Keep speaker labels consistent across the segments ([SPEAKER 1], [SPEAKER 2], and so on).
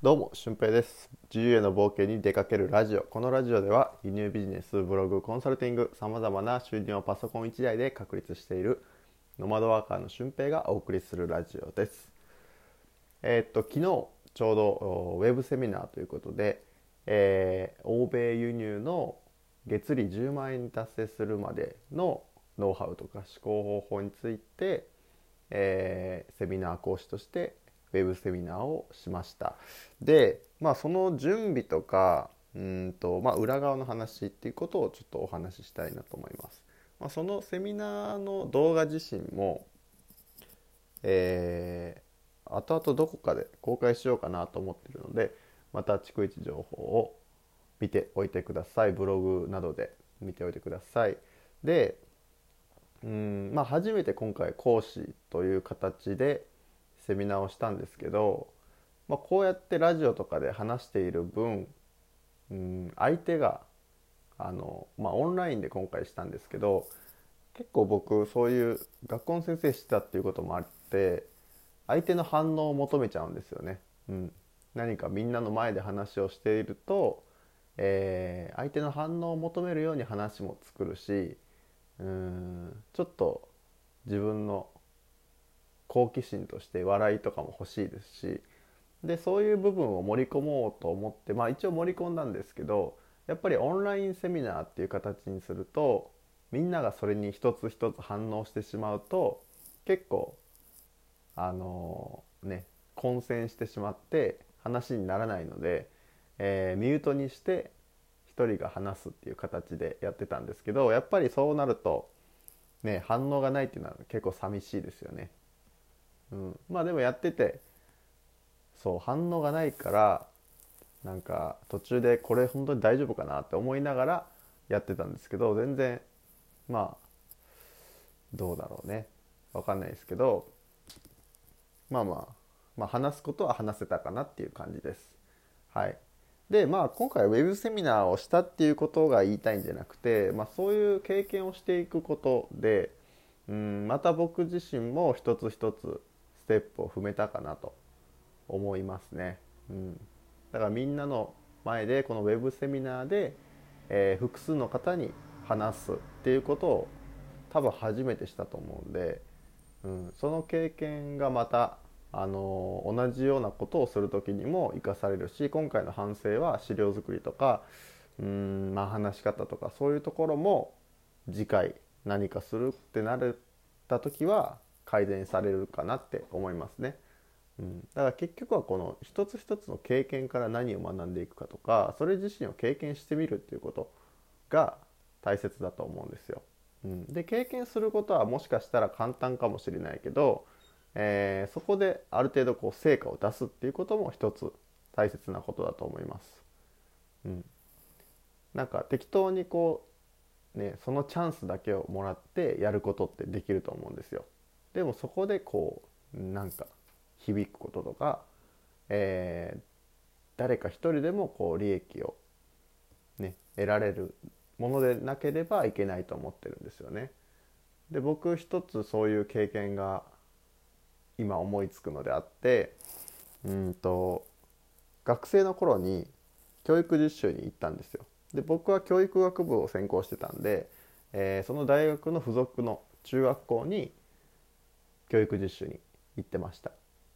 [SPEAKER 1] どうも、俊平です。自由への冒険に出かけるラジオ。このラジオでは、輸入ビジネス、ブログ、コンサルティング、様々な収入をパソコン1台で確立している、ノマドワーカーの俊平がお送りするラジオです。えーっと、昨日、ちょうどウェブセミナーということで、えー欧米輸入の月利10万円に達成するまでのノウハウとか思考方法について、えーセミナー講師としてウェブセミナーをしました。でまあその準備とかうんと、まあ、裏側の話っていうことをちょっとお話ししたいなと思います、まあ、そのセミナーの動画自身もえー後々どこかで公開しようかなと思ってるのでまた逐一情報を見ておいてください。ブログなどで見ておいてください。でうんまあ初めて今回講師という形でセミナーをしたんですけど、まあ、こうやってラジオとかで話している分うん相手があの、まあ、オンラインで今回したんですけど結構僕そういう学校の先生してたっていうこともあって相手の反応を求めちゃうんですよね。うん、何かみんなの前で話をしていると、えー相手の反応を求めるように話も作るしうんちょっと自分の好奇心として笑いとかも欲しいですしでそういう部分を盛り込もうと思ってまあ一応盛り込んだんですけどやっぱりオンラインセミナーっていう形にするとみんながそれに一つ一つ反応してしまうと結構あのね混戦してしまって話にならないので、えーミュートにして一人が話すっていう形でやってたんですけどやっぱりそうなるとね反応がないっていうのは結構寂しいですよね。うん、まあでもやっててそう反応がないからなんか途中でこれ本当に大丈夫かなって思いながらやってたんですけど全然まあどうだろうね。わかんないですけどまあまあまあ話すことは話せたかなっていう感じです。はい。でまあ今回ウェブセミナーをしたっていうことが言いたいんじゃなくて、まあ、そういう経験をしていくことでうんまた僕自身も一つ一つテップを踏めたかなと思いますね、うん、だからみんなの前でこのウェブセミナーで、えー複数の方に話すっていうことを多分初めてしたと思うんで、うん、その経験がまたあの同じようなことをする時にも生かされるし今回の反省は資料作りとかうん、まあ、話し方とかそういうところも次回何かするってなった時は改善されるかなって思いますね。うん、だから結局はこの一つ一つの経験から何を学んでいくかとかそれ自身を経験してみるっていうことが大切だと思うんですよ。うん、で経験することはもしかしたら簡単かもしれないけど、えーそこである程度こう成果を出すっていうことも一つ大切なことだと思います。うん、なんか適当にこうねそのチャンスだけをもらってやることってできると思うんですよ。でもそこでこうなんか響くこととか、えー誰か一人でもこう利益をね得られるものでなければいけないと思ってるんですよね。で僕一つそういう経験が今思いつくのであってうんと学生の頃に教育実習に行ったんですよ。で僕は教育学部を専攻してたんで、えーその大学の付属の中学校に教育実習に行ってました。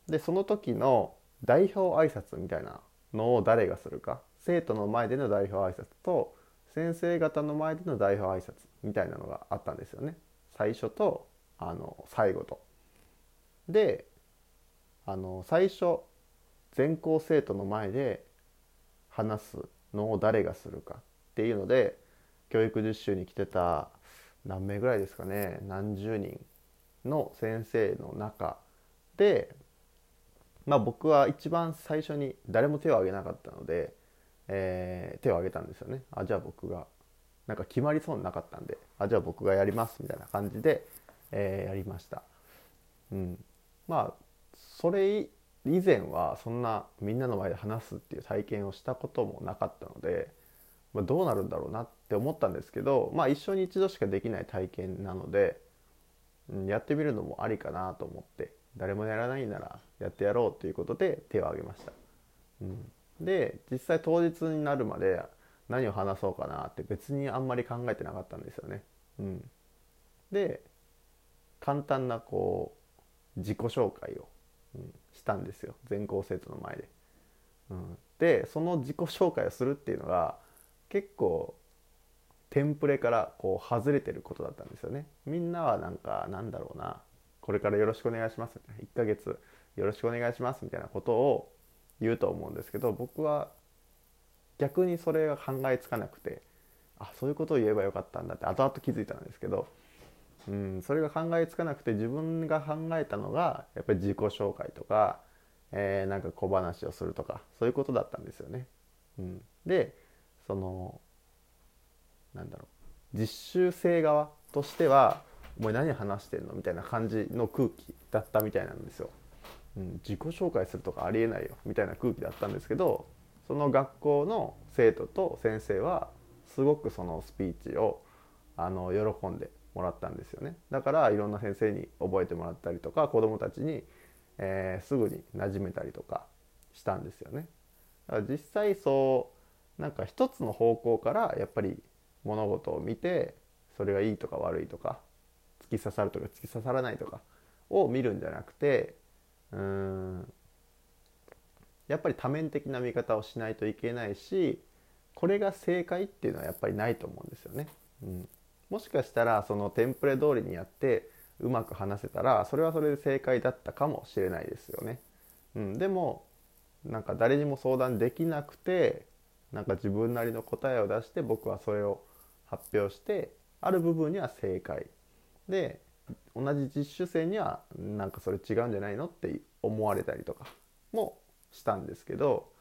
[SPEAKER 1] でその時の代表挨拶みたいなのを誰がするか生徒の前での代表挨拶と先生方の前での代表挨拶みたいなのがあったんですよね最初とあの最後と。であの最初全校生徒の前で話すのを誰がするかっていうので教育実習に来てた何名ぐらいですかね何十人の先生の中でまあ僕は一番最初に誰も手を挙げなかったので、えー手を挙げたんですよね。あじゃあ僕がなんか決まりそうになかったんであじゃあ僕がやりますみたいな感じで、えーやりました。うん。まあそれ以前はそんなみんなの前で話すっていう体験をしたこともなかったので、まあ、どうなるんだろうなって思ったんですけどまあ一生に一度しかできない体験なので、うん、やってみるのもありかなと思って誰もやらないならやってやろうということで手を挙げました、うん、で実際当日になるまで何を話そうかなって別にあんまり考えてなかったんですよね。うん、で簡単なこう自己紹介を、うん、したんですよ。全校生徒の前で。うん、でその自己紹介をするっていうのが結構テンプレからこう外れてることだったんですよね。みんなはなんかなんだろうなこれからよろしくお願いしますみたいな1ヶ月よろしくお願いしますみたいなことを言うと思うんですけど僕は逆にそれが考えつかなくてあそういうことを言えばよかったんだって後々気づいたんですけど、うん、それが考えつかなくて自分が考えたのがやっぱり自己紹介とか、えー、なんか小話をするとかそういうことだったんですよね。うん、でそのなんだろう実習生側としては「お前何話してんの?」みたいな感じの空気だったみたいなんですよ。うん、自己紹介するとかありえないよみたいな空気だったんですけどその学校の生徒と先生はすごくそのスピーチをあの喜んでもらったんですよねだからいろんな先生に覚えてもらったりとか子どもたちに、えー、すぐに馴染めたりとかしたんですよねだから実際そうなんか一つの方向からやっぱり物事を見てそれがいいとか悪いとか突き刺さるとか突き刺さらないとかを見るんじゃなくてうんやっぱり多面的な見方をしないといけないしこれが正解っていうのはやっぱりないと思うんですよね。うん、もしかしたらそのテンプレ通りにやってうまく話せたらそれはそれで正解だったかもしれないですよね。うん、でもなんか誰にも相談できなくてなんか自分なりの答えを出して僕はそれを発表してある部分には正解。で同じ実習生にはなんかそれ違うんじゃないのって思われたりとかもしたんですけど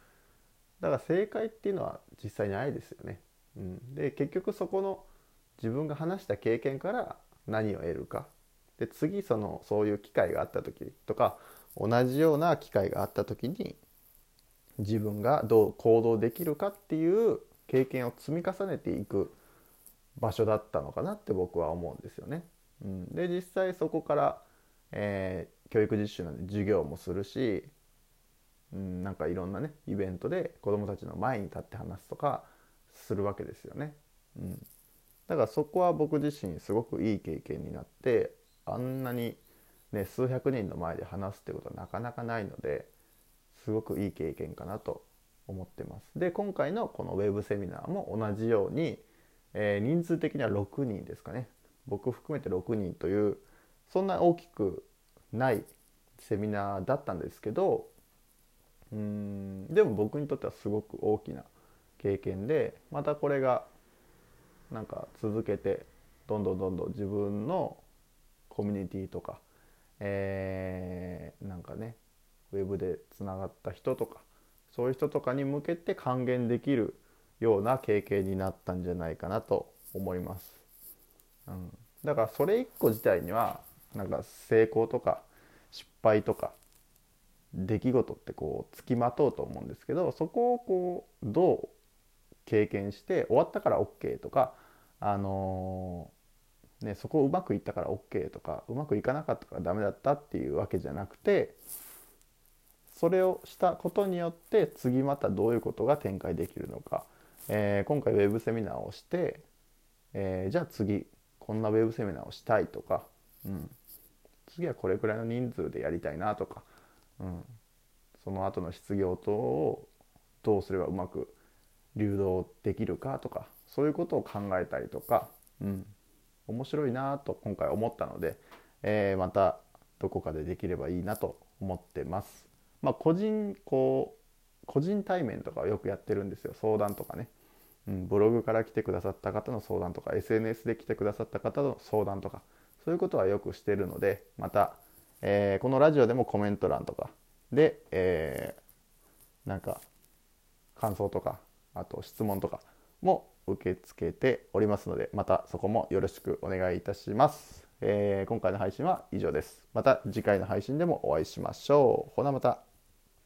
[SPEAKER 1] だから正解っていうのは実際にないですよね。うん、で結局そこの自分が話した経験から何を得るか。で次そのそういう機会があった時とか同じような機会があった時に自分がどう行動できるかっていう経験を積み重ねていく場所だったのかなって僕は思うんですよね。うん、で実際そこから、えー、教育実習なんで授業もするし、うん、なんかいろんなねイベントで子どもたちの前に立って話すとかするわけですよね。うん、だからそこは僕自身すごくいい経験になってあんなに、ね、数百人の前で話すってことはなかなかないのですごくいい経験かなと思ってます。で今回のこのウェブセミナーも同じように、えー、人数的には6人ですかね。僕含めて6人というそんな大きくないセミナーだったんですけどうんでも僕にとってはすごく大きな経験でまたこれがなんか続けてどんどんどんどん自分のコミュニティとか、えー、なんかねウェブでつながった人とかそういう人とかに向けて還元できるような経験になったんじゃないかなと思います。うん、だからそれ一個自体にはなんか成功とか失敗とか出来事ってこうつきまとうと思うんですけどそこをこうどう経験して終わったから OK とか、あのー、ね、そこうまくいったから OK とかうまくいかなかったからダメだったっていうわけじゃなくてそれをしたことによって次またどういうことが展開できるのか、えー、今回ウェブセミナーをして、えー、じゃあ次こんなウェブセミナーをしたいとか、うん、次はこれくらいの人数でやりたいなとか、うん、その後の失業等をどうすればうまく流動できるかとかそういうことを考えたりとか、うん、面白いなと今回思ったので、えー、またどこかでできればいいなと思ってます。まあ、個人こう個人対面とかをよくやってるんですよ。相談とかね。うん、ブログから来てくださった方の相談とか SNS で来てくださった方の相談とかそういうことはよくしてるのでまた、えー、このラジオでもコメント欄とかで、えー、なんか感想とかあと質問とかも受け付けておりますのでまたそこもよろしくお願いいたします、えー、今回の配信は以上です。また次回の配信でもお会いしましょう。ほなまた。